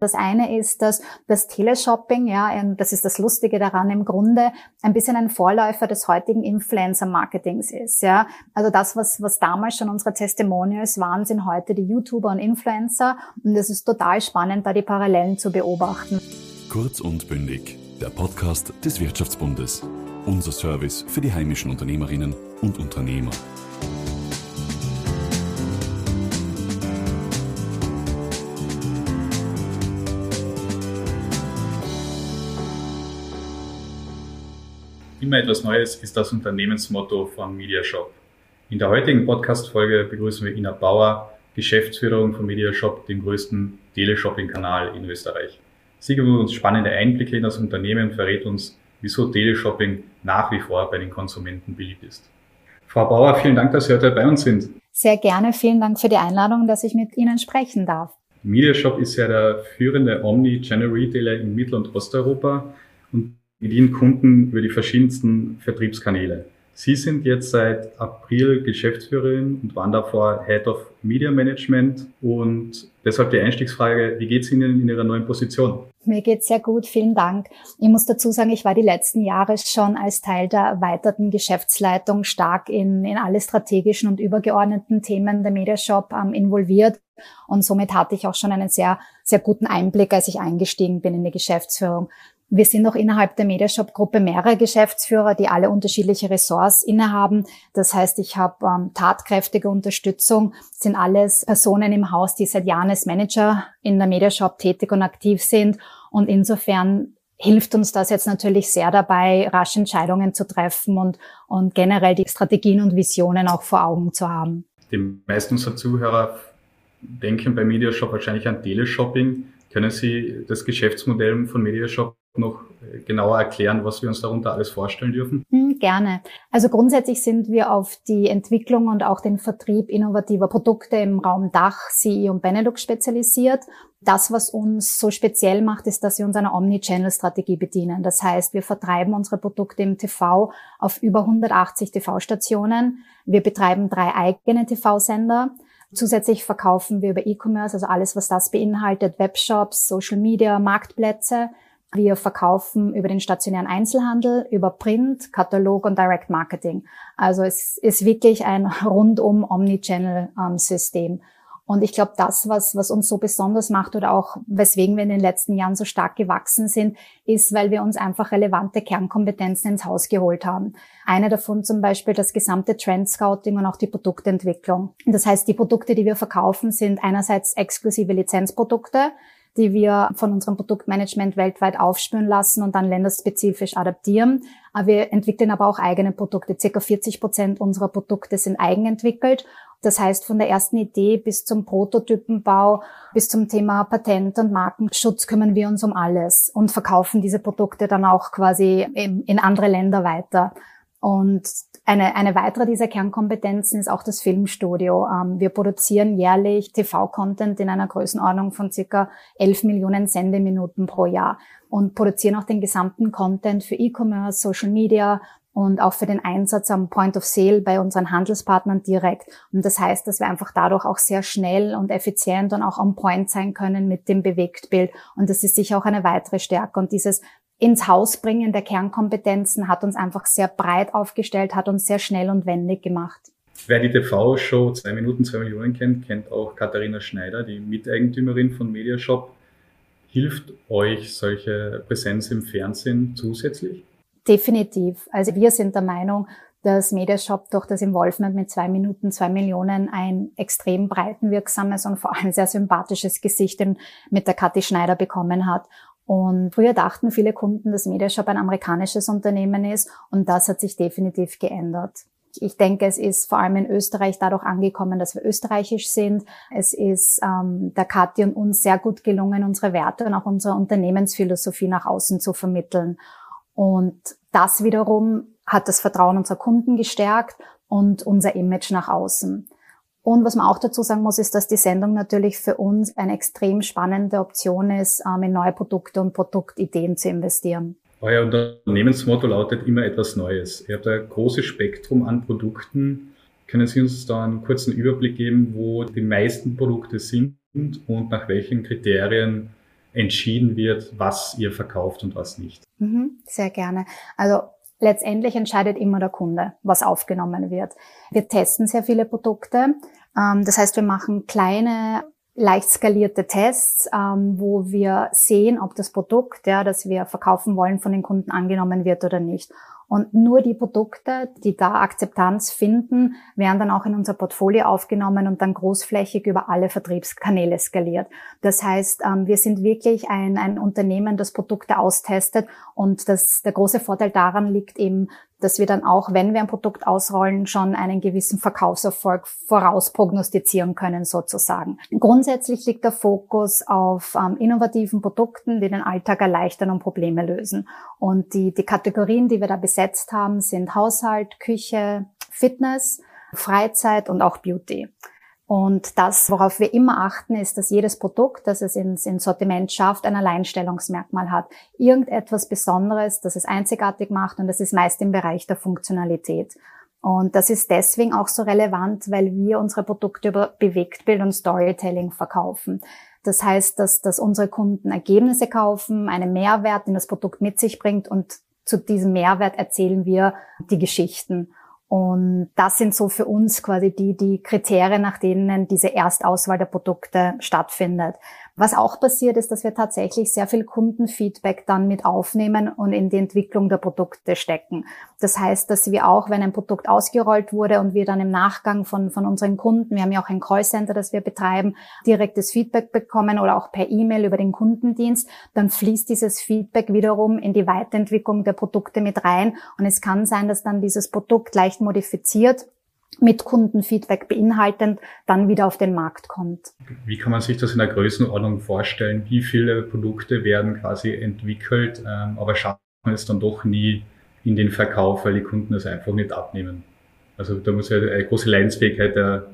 Das eine ist, dass das Teleshopping, ja, das ist das Lustige daran, im Grunde ein bisschen ein Vorläufer des heutigen Influencer-Marketings ist, ja. Also das, was, was damals schon unsere Testimonials waren, sind heute die YouTuber und Influencer. Und es ist total spannend, da die Parallelen zu beobachten. Kurz und bündig. Der Podcast des Wirtschaftsbundes. Unser Service für die heimischen Unternehmerinnen und Unternehmer. Immer etwas Neues ist das Unternehmensmotto von Mediashop. In der heutigen Podcast-Folge begrüßen wir Ina Bauer, Geschäftsführerin von Mediashop, dem größten Teleshopping-Kanal in Österreich. Sie gibt uns spannende Einblicke in das Unternehmen und verrät uns, wieso Teleshopping nach wie vor bei den Konsumenten beliebt ist. Frau Bauer, vielen Dank, dass Sie heute bei uns sind. Sehr gerne. Vielen Dank für die Einladung, dass ich mit Ihnen sprechen darf. Mediashop ist ja der führende Omni-Channel-Retailer in Mittel- und Osteuropa und bedienen Kunden über die verschiedensten Vertriebskanäle. Sie sind jetzt seit April Geschäftsführerin und waren davor Head of Media Management. Und deshalb die Einstiegsfrage, wie geht es Ihnen in Ihrer neuen Position? Mir geht's sehr gut, vielen Dank. Ich muss dazu sagen, ich war die letzten Jahre schon als Teil der erweiterten Geschäftsleitung stark in, in alle strategischen und übergeordneten Themen der Mediashop ähm, involviert. Und somit hatte ich auch schon einen sehr, sehr guten Einblick, als ich eingestiegen bin in die Geschäftsführung. Wir sind auch innerhalb der Mediashop-Gruppe mehrere Geschäftsführer, die alle unterschiedliche Ressorts innehaben. Das heißt, ich habe ähm, tatkräftige Unterstützung, das sind alles Personen im Haus, die seit Jahren als Manager in der Mediashop tätig und aktiv sind. Und insofern hilft uns das jetzt natürlich sehr dabei, rasch Entscheidungen zu treffen und, und generell die Strategien und Visionen auch vor Augen zu haben. Die meisten unserer Zuhörer denken bei Mediashop wahrscheinlich an Teleshopping. Können Sie das Geschäftsmodell von Mediashop noch äh, genauer erklären, was wir uns darunter alles vorstellen dürfen? Hm, gerne. Also grundsätzlich sind wir auf die Entwicklung und auch den Vertrieb innovativer Produkte im Raum Dach, CE und Benelux spezialisiert. Das, was uns so speziell macht, ist, dass wir uns einer Omnichannel-Strategie bedienen. Das heißt, wir vertreiben unsere Produkte im TV auf über 180 TV-Stationen. Wir betreiben drei eigene TV-Sender. Zusätzlich verkaufen wir über E-Commerce, also alles, was das beinhaltet, Webshops, Social Media, Marktplätze. Wir verkaufen über den stationären Einzelhandel, über Print, Katalog und Direct Marketing. Also es ist wirklich ein rundum Omnichannel-System. Und ich glaube, das, was, was uns so besonders macht oder auch weswegen wir in den letzten Jahren so stark gewachsen sind, ist, weil wir uns einfach relevante Kernkompetenzen ins Haus geholt haben. Eine davon zum Beispiel das gesamte Trend Scouting und auch die Produktentwicklung. Das heißt, die Produkte, die wir verkaufen, sind einerseits exklusive Lizenzprodukte, die wir von unserem Produktmanagement weltweit aufspüren lassen und dann länderspezifisch adaptieren. Wir entwickeln aber auch eigene Produkte. Circa 40 Prozent unserer Produkte sind eigenentwickelt. Das heißt, von der ersten Idee bis zum Prototypenbau, bis zum Thema Patent- und Markenschutz kümmern wir uns um alles und verkaufen diese Produkte dann auch quasi in andere Länder weiter. Und eine, eine weitere dieser Kernkompetenzen ist auch das Filmstudio. Ähm, wir produzieren jährlich TV-Content in einer Größenordnung von circa 11 Millionen Sendeminuten pro Jahr und produzieren auch den gesamten Content für E-Commerce, Social Media und auch für den Einsatz am Point of Sale bei unseren Handelspartnern direkt. Und das heißt, dass wir einfach dadurch auch sehr schnell und effizient und auch on point sein können mit dem Bewegtbild. Und das ist sicher auch eine weitere Stärke. Und dieses ins Haus bringen der Kernkompetenzen hat uns einfach sehr breit aufgestellt, hat uns sehr schnell und wendig gemacht. Wer die TV-Show zwei Minuten, zwei Millionen kennt, kennt auch Katharina Schneider, die Miteigentümerin von Mediashop. Hilft euch solche Präsenz im Fernsehen zusätzlich? Definitiv. Also wir sind der Meinung, dass Mediashop durch das Involvement mit zwei Minuten, zwei Millionen ein extrem breiten wirksames und vor allem sehr sympathisches Gesicht mit der Kathi Schneider bekommen hat. Und früher dachten viele Kunden, dass Mediashop ein amerikanisches Unternehmen ist und das hat sich definitiv geändert. Ich denke, es ist vor allem in Österreich dadurch angekommen, dass wir österreichisch sind. Es ist ähm, der Kathi und uns sehr gut gelungen, unsere Werte und auch unsere Unternehmensphilosophie nach außen zu vermitteln. Und das wiederum hat das Vertrauen unserer Kunden gestärkt und unser Image nach außen. Und was man auch dazu sagen muss, ist, dass die Sendung natürlich für uns eine extrem spannende Option ist, ähm, in neue Produkte und Produktideen zu investieren. Euer Unternehmensmotto lautet immer etwas Neues. Ihr habt ein großes Spektrum an Produkten. Können Sie uns da einen kurzen Überblick geben, wo die meisten Produkte sind und nach welchen Kriterien entschieden wird, was ihr verkauft und was nicht? Mhm, sehr gerne. Also letztendlich entscheidet immer der Kunde, was aufgenommen wird. Wir testen sehr viele Produkte. Ähm, das heißt, wir machen kleine leicht skalierte Tests, ähm, wo wir sehen, ob das Produkt, ja, das wir verkaufen wollen, von den Kunden angenommen wird oder nicht. Und nur die Produkte, die da Akzeptanz finden, werden dann auch in unser Portfolio aufgenommen und dann großflächig über alle Vertriebskanäle skaliert. Das heißt, ähm, wir sind wirklich ein, ein Unternehmen, das Produkte austestet und das, der große Vorteil daran liegt eben, dass wir dann auch, wenn wir ein Produkt ausrollen, schon einen gewissen Verkaufserfolg voraus prognostizieren können sozusagen. Grundsätzlich liegt der Fokus auf ähm, innovativen Produkten, die den Alltag erleichtern und Probleme lösen. Und die, die Kategorien, die wir da besetzt haben, sind Haushalt, Küche, Fitness, Freizeit und auch Beauty. Und das, worauf wir immer achten, ist, dass jedes Produkt, das es ins, ins Sortiment schafft, ein Alleinstellungsmerkmal hat. Irgendetwas Besonderes, das es einzigartig macht und das ist meist im Bereich der Funktionalität. Und das ist deswegen auch so relevant, weil wir unsere Produkte über Bewegtbild und Storytelling verkaufen. Das heißt, dass, dass unsere Kunden Ergebnisse kaufen, einen Mehrwert, den das Produkt mit sich bringt und zu diesem Mehrwert erzählen wir die Geschichten. Und das sind so für uns quasi die, die Kriterien, nach denen diese Erstauswahl der Produkte stattfindet. Was auch passiert ist, dass wir tatsächlich sehr viel Kundenfeedback dann mit aufnehmen und in die Entwicklung der Produkte stecken. Das heißt, dass wir auch, wenn ein Produkt ausgerollt wurde und wir dann im Nachgang von, von unseren Kunden, wir haben ja auch ein Callcenter, das wir betreiben, direktes Feedback bekommen oder auch per E-Mail über den Kundendienst, dann fließt dieses Feedback wiederum in die Weiterentwicklung der Produkte mit rein. Und es kann sein, dass dann dieses Produkt leicht modifiziert mit Kundenfeedback beinhaltend dann wieder auf den Markt kommt. Wie kann man sich das in der Größenordnung vorstellen? Wie viele Produkte werden quasi entwickelt, ähm, aber schaffen es dann doch nie in den Verkauf, weil die Kunden es einfach nicht abnehmen? Also da muss ja eine große Leidensfähigkeit der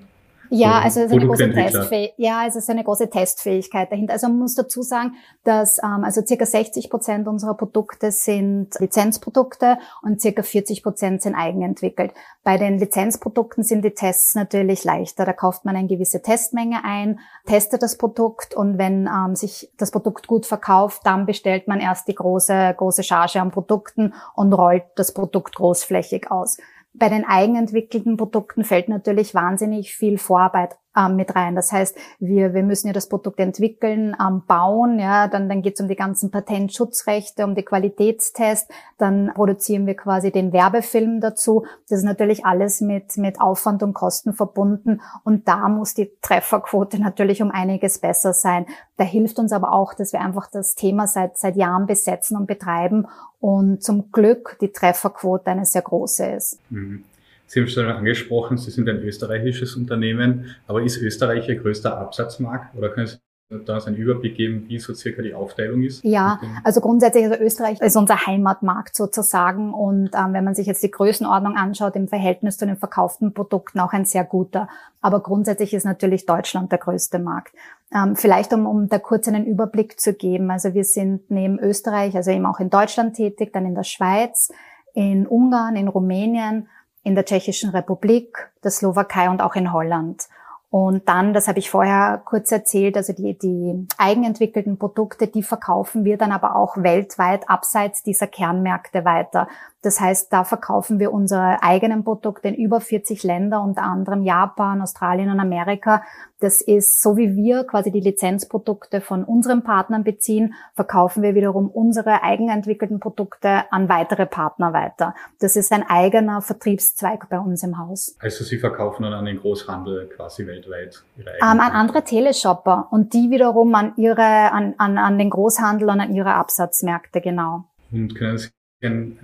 ja, also es ist eine große Testfähigkeit. Ja, es ist eine große Testfähigkeit dahinter. Also man muss dazu sagen, dass ähm, also circa 60 Prozent unserer Produkte sind Lizenzprodukte und circa 40 Prozent sind eigenentwickelt. Bei den Lizenzprodukten sind die Tests natürlich leichter. Da kauft man eine gewisse Testmenge ein, testet das Produkt und wenn ähm, sich das Produkt gut verkauft, dann bestellt man erst die große große Charge an Produkten und rollt das Produkt großflächig aus. Bei den eigenentwickelten Produkten fällt natürlich wahnsinnig viel Vorarbeit ähm, mit rein. Das heißt, wir, wir müssen ja das Produkt entwickeln, ähm, bauen, ja, dann, dann geht es um die ganzen Patentschutzrechte, um die Qualitätstests, dann produzieren wir quasi den Werbefilm dazu. Das ist natürlich alles mit, mit Aufwand und Kosten verbunden und da muss die Trefferquote natürlich um einiges besser sein. Da hilft uns aber auch, dass wir einfach das Thema seit, seit Jahren besetzen und betreiben und zum Glück die Trefferquote eine sehr große ist. Mhm. Sie haben schon angesprochen, Sie sind ein österreichisches Unternehmen, aber ist Österreich Ihr größter Absatzmarkt oder können Sie da einen Überblick geben, wie so circa die Aufteilung ist? Ja, also grundsätzlich, also Österreich ist unser Heimatmarkt sozusagen und ähm, wenn man sich jetzt die Größenordnung anschaut, im Verhältnis zu den verkauften Produkten auch ein sehr guter. Aber grundsätzlich ist natürlich Deutschland der größte Markt. Ähm, vielleicht um, um da kurz einen Überblick zu geben. Also wir sind neben Österreich, also eben auch in Deutschland tätig, dann in der Schweiz, in Ungarn, in Rumänien, in der Tschechischen Republik, der Slowakei und auch in Holland. Und dann, das habe ich vorher kurz erzählt, also die, die eigenentwickelten Produkte, die verkaufen wir dann aber auch weltweit abseits dieser Kernmärkte weiter. Das heißt, da verkaufen wir unsere eigenen Produkte in über 40 Länder, unter anderem Japan, Australien und Amerika. Das ist so wie wir quasi die Lizenzprodukte von unseren Partnern beziehen, verkaufen wir wiederum unsere eigenentwickelten Produkte an weitere Partner weiter. Das ist ein eigener Vertriebszweig bei uns im Haus. Also Sie verkaufen dann an den Großhandel quasi weltweit? Ihre ähm, an andere Teleshopper und die wiederum an ihre, an, an, an den Großhandel und an ihre Absatzmärkte, genau. Und können Sie einen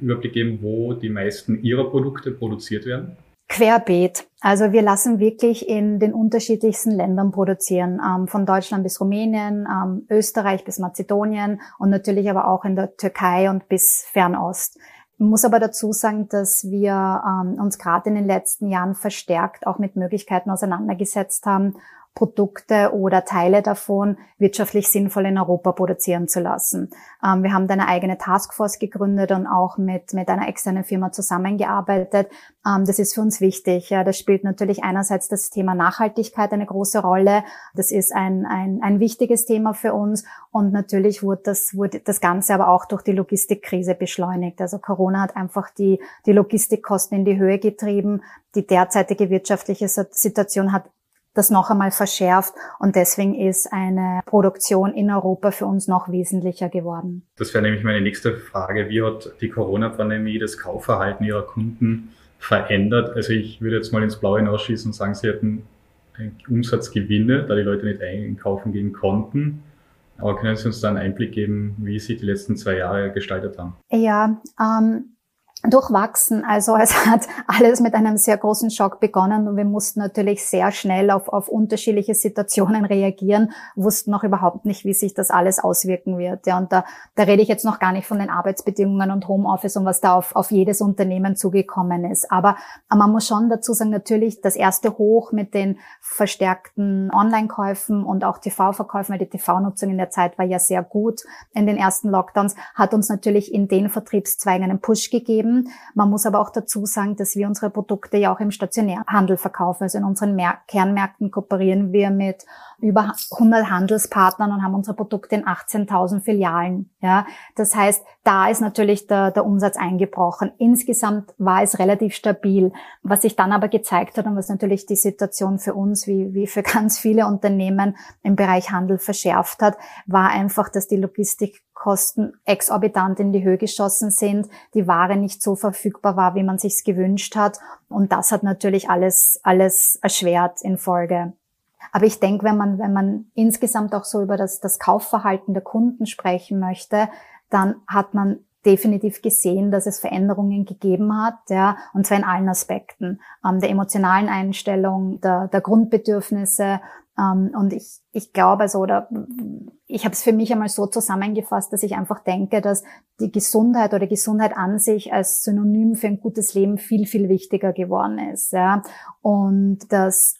Überblick geben, wo die meisten Ihrer Produkte produziert werden? Querbeet. Also wir lassen wirklich in den unterschiedlichsten Ländern produzieren, ähm, von Deutschland bis Rumänien, ähm, Österreich bis Mazedonien und natürlich aber auch in der Türkei und bis Fernost. Ich muss aber dazu sagen, dass wir ähm, uns gerade in den letzten Jahren verstärkt auch mit Möglichkeiten auseinandergesetzt haben, Produkte oder Teile davon wirtschaftlich sinnvoll in Europa produzieren zu lassen. Ähm, wir haben da eine eigene Taskforce gegründet und auch mit, mit einer externen Firma zusammengearbeitet. Ähm, das ist für uns wichtig. Ja, das spielt natürlich einerseits das Thema Nachhaltigkeit eine große Rolle. Das ist ein, ein, ein wichtiges Thema für uns. Und natürlich wurde das, wurde das Ganze aber auch durch die Logistikkrise beschleunigt. Also Corona hat einfach die, die Logistikkosten in die Höhe getrieben. Die derzeitige wirtschaftliche Situation hat das noch einmal verschärft und deswegen ist eine Produktion in Europa für uns noch wesentlicher geworden. Das wäre nämlich meine nächste Frage. Wie hat die Corona-Pandemie das Kaufverhalten Ihrer Kunden verändert? Also ich würde jetzt mal ins Blaue hinausschießen und sagen, Sie hätten Umsatzgewinne, da die Leute nicht einkaufen gehen konnten. Aber können Sie uns da einen Einblick geben, wie sich die letzten zwei Jahre gestaltet haben? Ja, ähm, durchwachsen. Also es hat alles mit einem sehr großen Schock begonnen und wir mussten natürlich sehr schnell auf, auf unterschiedliche Situationen reagieren, wussten noch überhaupt nicht, wie sich das alles auswirken wird. Ja, und da, da rede ich jetzt noch gar nicht von den Arbeitsbedingungen und Homeoffice und was da auf, auf jedes Unternehmen zugekommen ist. Aber man muss schon dazu sagen, natürlich das erste Hoch mit den verstärkten Online-Käufen und auch TV-Verkäufen, weil die TV-Nutzung in der Zeit war ja sehr gut in den ersten Lockdowns, hat uns natürlich in den Vertriebszweigen einen Push gegeben geben. Man muss aber auch dazu sagen, dass wir unsere Produkte ja auch im Stationärhandel verkaufen. Also in unseren Mer Kernmärkten kooperieren wir mit über 100 Handelspartnern und haben unsere Produkte in 18.000 Filialen. Ja, das heißt, da ist natürlich der, der Umsatz eingebrochen. Insgesamt war es relativ stabil. Was sich dann aber gezeigt hat und was natürlich die Situation für uns wie, wie für ganz viele Unternehmen im Bereich Handel verschärft hat, war einfach, dass die Logistik Kosten exorbitant in die Höhe geschossen sind, die Ware nicht so verfügbar war, wie man sich's gewünscht hat. Und das hat natürlich alles, alles erschwert in Folge. Aber ich denke, wenn man, wenn man insgesamt auch so über das, das Kaufverhalten der Kunden sprechen möchte, dann hat man definitiv gesehen, dass es Veränderungen gegeben hat, ja, und zwar in allen Aspekten ähm, der emotionalen Einstellung, der, der Grundbedürfnisse, ähm, und ich, ich glaube, also, oder ich habe es für mich einmal so zusammengefasst, dass ich einfach denke, dass die Gesundheit oder Gesundheit an sich als Synonym für ein gutes Leben viel, viel wichtiger geworden ist. Ja. Und dass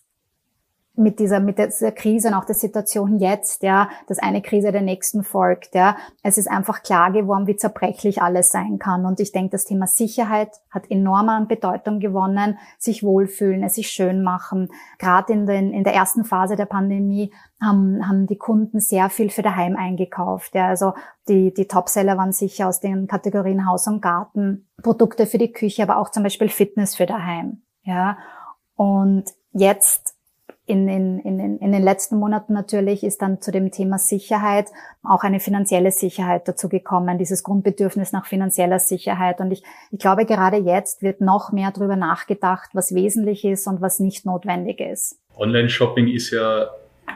mit dieser, mit dieser Krise und auch der Situation jetzt, ja, dass eine Krise der nächsten folgt, ja. Es ist einfach klar geworden, wie zerbrechlich alles sein kann. Und ich denke, das Thema Sicherheit hat enorm an Bedeutung gewonnen, sich wohlfühlen, es sich schön machen. Gerade in, den, in der ersten Phase der Pandemie haben, haben die Kunden sehr viel für daheim eingekauft, ja. Also die, die Topseller waren sicher aus den Kategorien Haus und Garten, Produkte für die Küche, aber auch zum Beispiel Fitness für daheim, ja. Und jetzt in, in, in, in den letzten Monaten natürlich ist dann zu dem Thema Sicherheit auch eine finanzielle Sicherheit dazu gekommen, dieses Grundbedürfnis nach finanzieller Sicherheit. Und ich, ich glaube, gerade jetzt wird noch mehr darüber nachgedacht, was wesentlich ist und was nicht notwendig ist. Online-Shopping ist ja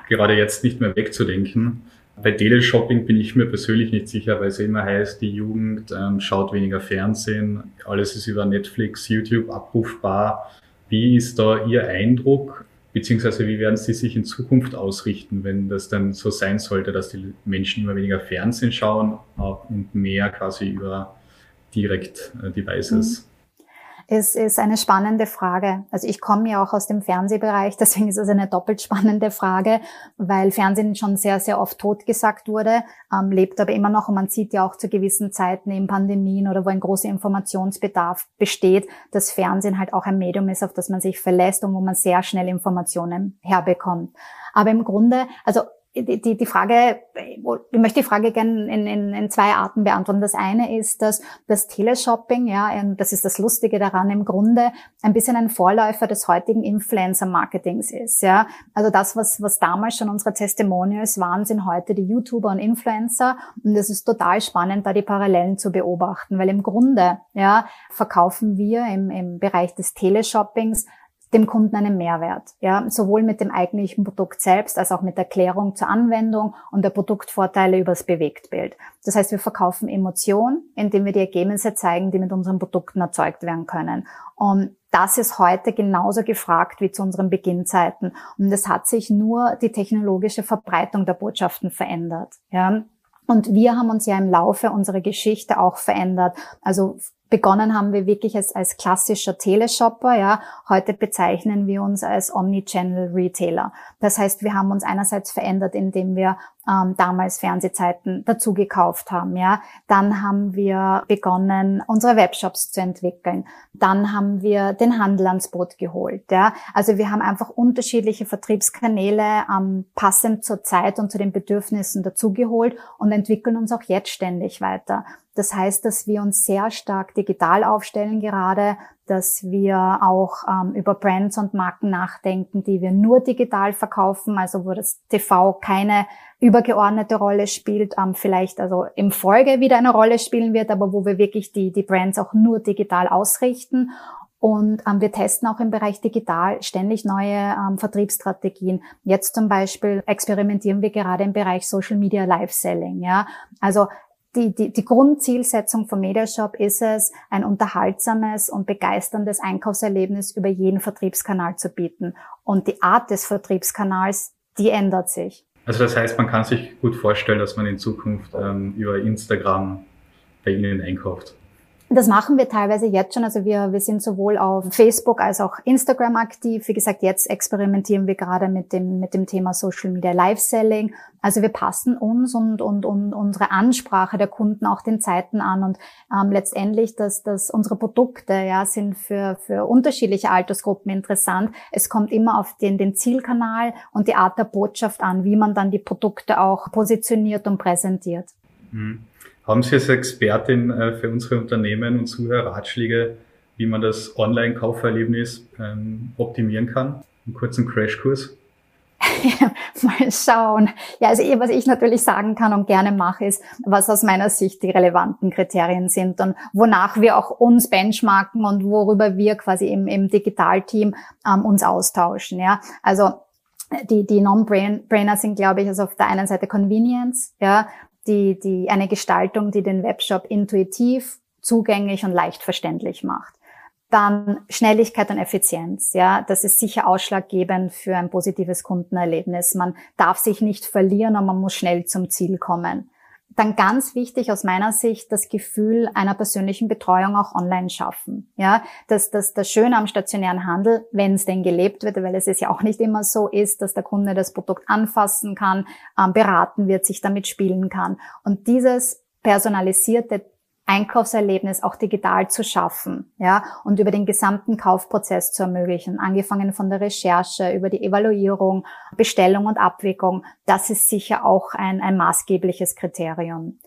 gerade jetzt nicht mehr wegzudenken. Bei Teleshopping bin ich mir persönlich nicht sicher, weil es immer heißt, die Jugend ähm, schaut weniger Fernsehen, alles ist über Netflix, YouTube abrufbar. Wie ist da Ihr Eindruck? Beziehungsweise wie werden Sie sich in Zukunft ausrichten, wenn das dann so sein sollte, dass die Menschen immer weniger Fernsehen schauen und mehr quasi über direkt äh? Mhm ist, ist eine spannende Frage. Also ich komme ja auch aus dem Fernsehbereich, deswegen ist es eine doppelt spannende Frage, weil Fernsehen schon sehr, sehr oft totgesagt wurde, ähm, lebt aber immer noch und man sieht ja auch zu gewissen Zeiten in Pandemien oder wo ein großer Informationsbedarf besteht, dass Fernsehen halt auch ein Medium ist, auf das man sich verlässt und wo man sehr schnell Informationen herbekommt. Aber im Grunde, also die, die, Frage, ich möchte die Frage gerne in, in, in zwei Arten beantworten. Das eine ist, dass das Teleshopping, ja, das ist das Lustige daran, im Grunde ein bisschen ein Vorläufer des heutigen Influencer-Marketings ist, ja. Also das, was, was damals schon unsere Testimonials waren, sind heute die YouTuber und Influencer. Und es ist total spannend, da die Parallelen zu beobachten, weil im Grunde, ja, verkaufen wir im, im Bereich des Teleshoppings dem Kunden einen Mehrwert. Ja, sowohl mit dem eigentlichen Produkt selbst als auch mit Erklärung zur Anwendung und der Produktvorteile übers Bewegtbild. Das heißt, wir verkaufen Emotionen, indem wir die Ergebnisse zeigen, die mit unseren Produkten erzeugt werden können. Und das ist heute genauso gefragt wie zu unseren Beginnzeiten. Und es hat sich nur die technologische Verbreitung der Botschaften verändert. Ja. Und wir haben uns ja im Laufe unserer Geschichte auch verändert. Also Begonnen haben wir wirklich als, als klassischer Teleshopper, ja. Heute bezeichnen wir uns als Omnichannel Retailer. Das heißt, wir haben uns einerseits verändert, indem wir ähm, damals Fernsehzeiten dazu gekauft haben, ja. Dann haben wir begonnen, unsere Webshops zu entwickeln. Dann haben wir den Handel ans Boot geholt, ja. Also wir haben einfach unterschiedliche Vertriebskanäle ähm, passend zur Zeit und zu den Bedürfnissen dazugeholt und entwickeln uns auch jetzt ständig weiter. Das heißt, dass wir uns sehr stark digital aufstellen gerade, dass wir auch ähm, über Brands und Marken nachdenken, die wir nur digital verkaufen, also wo das TV keine übergeordnete Rolle spielt, ähm, vielleicht also im Folge wieder eine Rolle spielen wird, aber wo wir wirklich die, die Brands auch nur digital ausrichten. Und ähm, wir testen auch im Bereich digital ständig neue ähm, Vertriebsstrategien. Jetzt zum Beispiel experimentieren wir gerade im Bereich Social Media Live Selling. Ja, also die, die, die Grundzielsetzung vom Mediashop ist es, ein unterhaltsames und begeisterndes Einkaufserlebnis über jeden Vertriebskanal zu bieten. Und die Art des Vertriebskanals, die ändert sich. Also das heißt, man kann sich gut vorstellen, dass man in Zukunft ähm, über Instagram bei Ihnen einkauft. Das machen wir teilweise jetzt schon. Also wir, wir sind sowohl auf Facebook als auch Instagram aktiv. Wie gesagt, jetzt experimentieren wir gerade mit dem, mit dem Thema Social Media Live Selling. Also wir passen uns und, und, und unsere Ansprache der Kunden auch den Zeiten an. Und ähm, letztendlich, dass, dass unsere Produkte ja, sind für, für unterschiedliche Altersgruppen interessant. Es kommt immer auf den, den Zielkanal und die Art der Botschaft an, wie man dann die Produkte auch positioniert und präsentiert. Mhm. Haben Sie als Expertin äh, für unsere Unternehmen und Zuhörer Ratschläge, wie man das Online-Kauferlebnis ähm, optimieren kann? Einen kurzen Crashkurs? Mal schauen. Ja, also was ich natürlich sagen kann und gerne mache, ist, was aus meiner Sicht die relevanten Kriterien sind und wonach wir auch uns benchmarken und worüber wir quasi im, im Digitalteam ähm, uns austauschen. Ja, also die, die Non-Brainer sind, glaube ich, also auf der einen Seite Convenience, ja, die, die, eine Gestaltung, die den Webshop intuitiv, zugänglich und leicht verständlich macht. Dann Schnelligkeit und Effizienz, ja, das ist sicher ausschlaggebend für ein positives Kundenerlebnis. Man darf sich nicht verlieren und man muss schnell zum Ziel kommen dann ganz wichtig aus meiner Sicht das Gefühl einer persönlichen Betreuung auch online schaffen. Ja, dass das, das Schöne am stationären Handel, wenn es denn gelebt wird, weil es ist ja auch nicht immer so ist, dass der Kunde das Produkt anfassen kann, ähm, beraten wird, sich damit spielen kann. Und dieses personalisierte Einkaufserlebnis auch digital zu schaffen, ja, und über den gesamten Kaufprozess zu ermöglichen, angefangen von der Recherche über die Evaluierung, Bestellung und Abwicklung. Das ist sicher auch ein, ein maßgebliches Kriterium.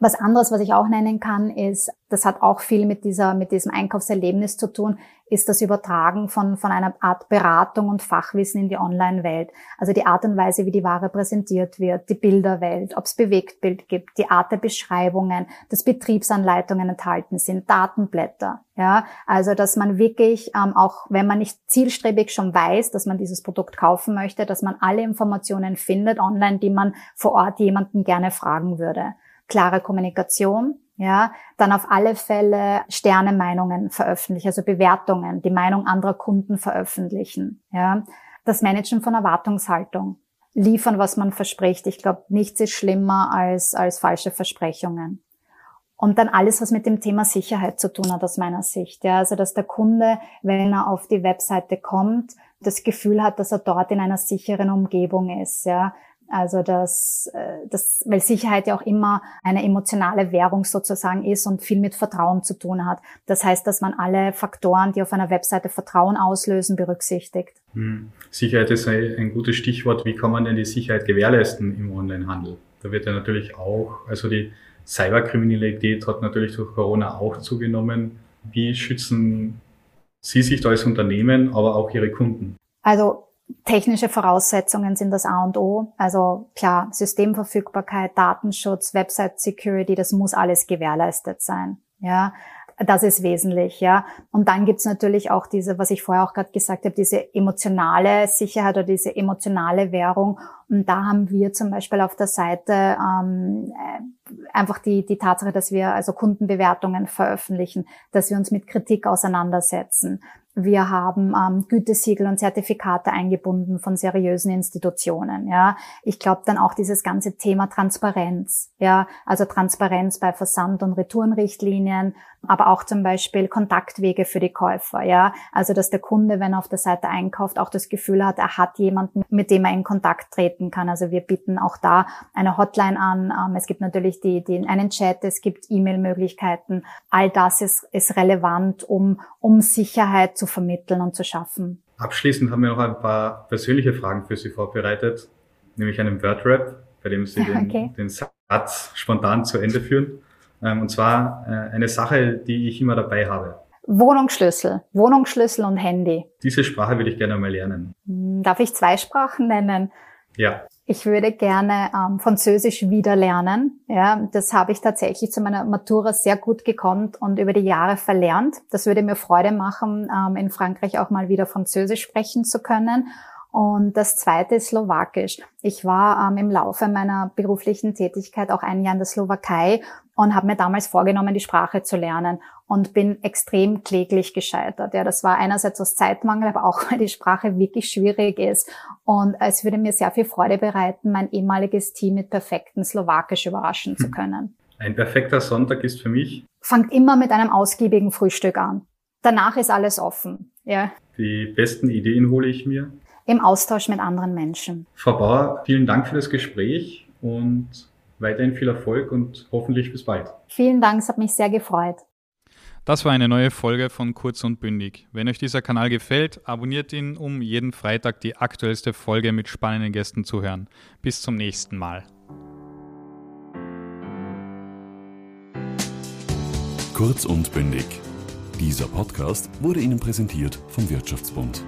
Was anderes, was ich auch nennen kann, ist, das hat auch viel mit dieser, mit diesem Einkaufserlebnis zu tun, ist das Übertragen von, von einer Art Beratung und Fachwissen in die Online-Welt. Also die Art und Weise, wie die Ware präsentiert wird, die Bilderwelt, ob es Bewegtbild gibt, die Art der Beschreibungen, dass Betriebsanleitungen enthalten sind, Datenblätter. Ja, also dass man wirklich, ähm, auch wenn man nicht zielstrebig schon weiß, dass man dieses Produkt kaufen möchte, dass man alle Informationen findet online, die man vor Ort jemanden gerne fragen würde klare Kommunikation, ja, dann auf alle Fälle Sternemeinungen veröffentlichen, also Bewertungen, die Meinung anderer Kunden veröffentlichen, ja, das Managen von Erwartungshaltung, liefern, was man verspricht. Ich glaube, nichts ist schlimmer als, als falsche Versprechungen. Und dann alles, was mit dem Thema Sicherheit zu tun hat, aus meiner Sicht. Ja, also, dass der Kunde, wenn er auf die Webseite kommt, das Gefühl hat, dass er dort in einer sicheren Umgebung ist. Ja, also dass, äh, das, weil Sicherheit ja auch immer eine emotionale Währung sozusagen ist und viel mit Vertrauen zu tun hat. Das heißt, dass man alle Faktoren, die auf einer Webseite Vertrauen auslösen, berücksichtigt. Hm. Sicherheit ist ein, ein gutes Stichwort. Wie kann man denn die Sicherheit gewährleisten im Onlinehandel? Da wird ja natürlich auch, also die Cyberkriminalität hat natürlich durch Corona auch zugenommen. Wie schützen Sie sich da als Unternehmen, aber auch Ihre Kunden? Also Technische Voraussetzungen sind das A und O. Also klar, Systemverfügbarkeit, Datenschutz, Website Security, das muss alles gewährleistet sein. Ja, das ist wesentlich, ja. Und dann gibt's natürlich auch diese, was ich vorher auch gerade gesagt habe, diese emotionale Sicherheit oder diese emotionale Währung. Und da haben wir zum Beispiel auf der Seite ähm, äh, einfach die, die Tatsache, dass wir also Kundenbewertungen veröffentlichen, dass wir uns mit Kritik auseinandersetzen, Wir haben ähm, Gütesiegel und Zertifikate eingebunden von seriösen Institutionen. Ja, ich glaube dann auch dieses ganze Thema Transparenz. Ja, also Transparenz bei Versand- und Retourenrichtlinien, aber auch zum Beispiel Kontaktwege für die Käufer. Ja, also dass der Kunde, wenn er auf der Seite einkauft, auch das Gefühl hat, er hat jemanden, mit dem er in Kontakt treten kann. Also wir bieten auch da eine Hotline an. Ähm, es gibt natürlich die, die einen Chat, es gibt E-Mail-Möglichkeiten. All das ist, ist relevant, um um Sicherheit zu vermitteln und zu schaffen. Abschließend haben wir noch ein paar persönliche Fragen für Sie vorbereitet, nämlich einen Word-Rap, bei dem Sie den, okay. den Satz spontan zu Ende führen. Ähm, und zwar äh, eine Sache, die ich immer dabei habe. Wohnungsschlüssel, Wohnungsschlüssel und Handy. Diese Sprache würde ich gerne mal lernen. Hm, darf ich zwei Sprachen nennen? Ja. Ich würde gerne ähm, Französisch wieder lernen. Ja, das habe ich tatsächlich zu meiner Matura sehr gut gekonnt und über die Jahre verlernt. Das würde mir Freude machen, ähm, in Frankreich auch mal wieder Französisch sprechen zu können. Und das zweite ist Slowakisch. Ich war ähm, im Laufe meiner beruflichen Tätigkeit auch ein Jahr in der Slowakei und habe mir damals vorgenommen, die Sprache zu lernen und bin extrem kläglich gescheitert. Ja, das war einerseits aus Zeitmangel, aber auch weil die Sprache wirklich schwierig ist. Und es würde mir sehr viel Freude bereiten, mein ehemaliges Team mit perfekten Slowakisch überraschen zu können. Ein perfekter Sonntag ist für mich. Fangt immer mit einem ausgiebigen Frühstück an. Danach ist alles offen. Ja. Die besten Ideen hole ich mir im Austausch mit anderen Menschen. Frau Bauer, vielen Dank für das Gespräch und weiterhin viel Erfolg und hoffentlich bis bald. Vielen Dank, es hat mich sehr gefreut. Das war eine neue Folge von Kurz und Bündig. Wenn euch dieser Kanal gefällt, abonniert ihn, um jeden Freitag die aktuellste Folge mit spannenden Gästen zu hören. Bis zum nächsten Mal. Kurz und Bündig. Dieser Podcast wurde Ihnen präsentiert vom Wirtschaftsbund.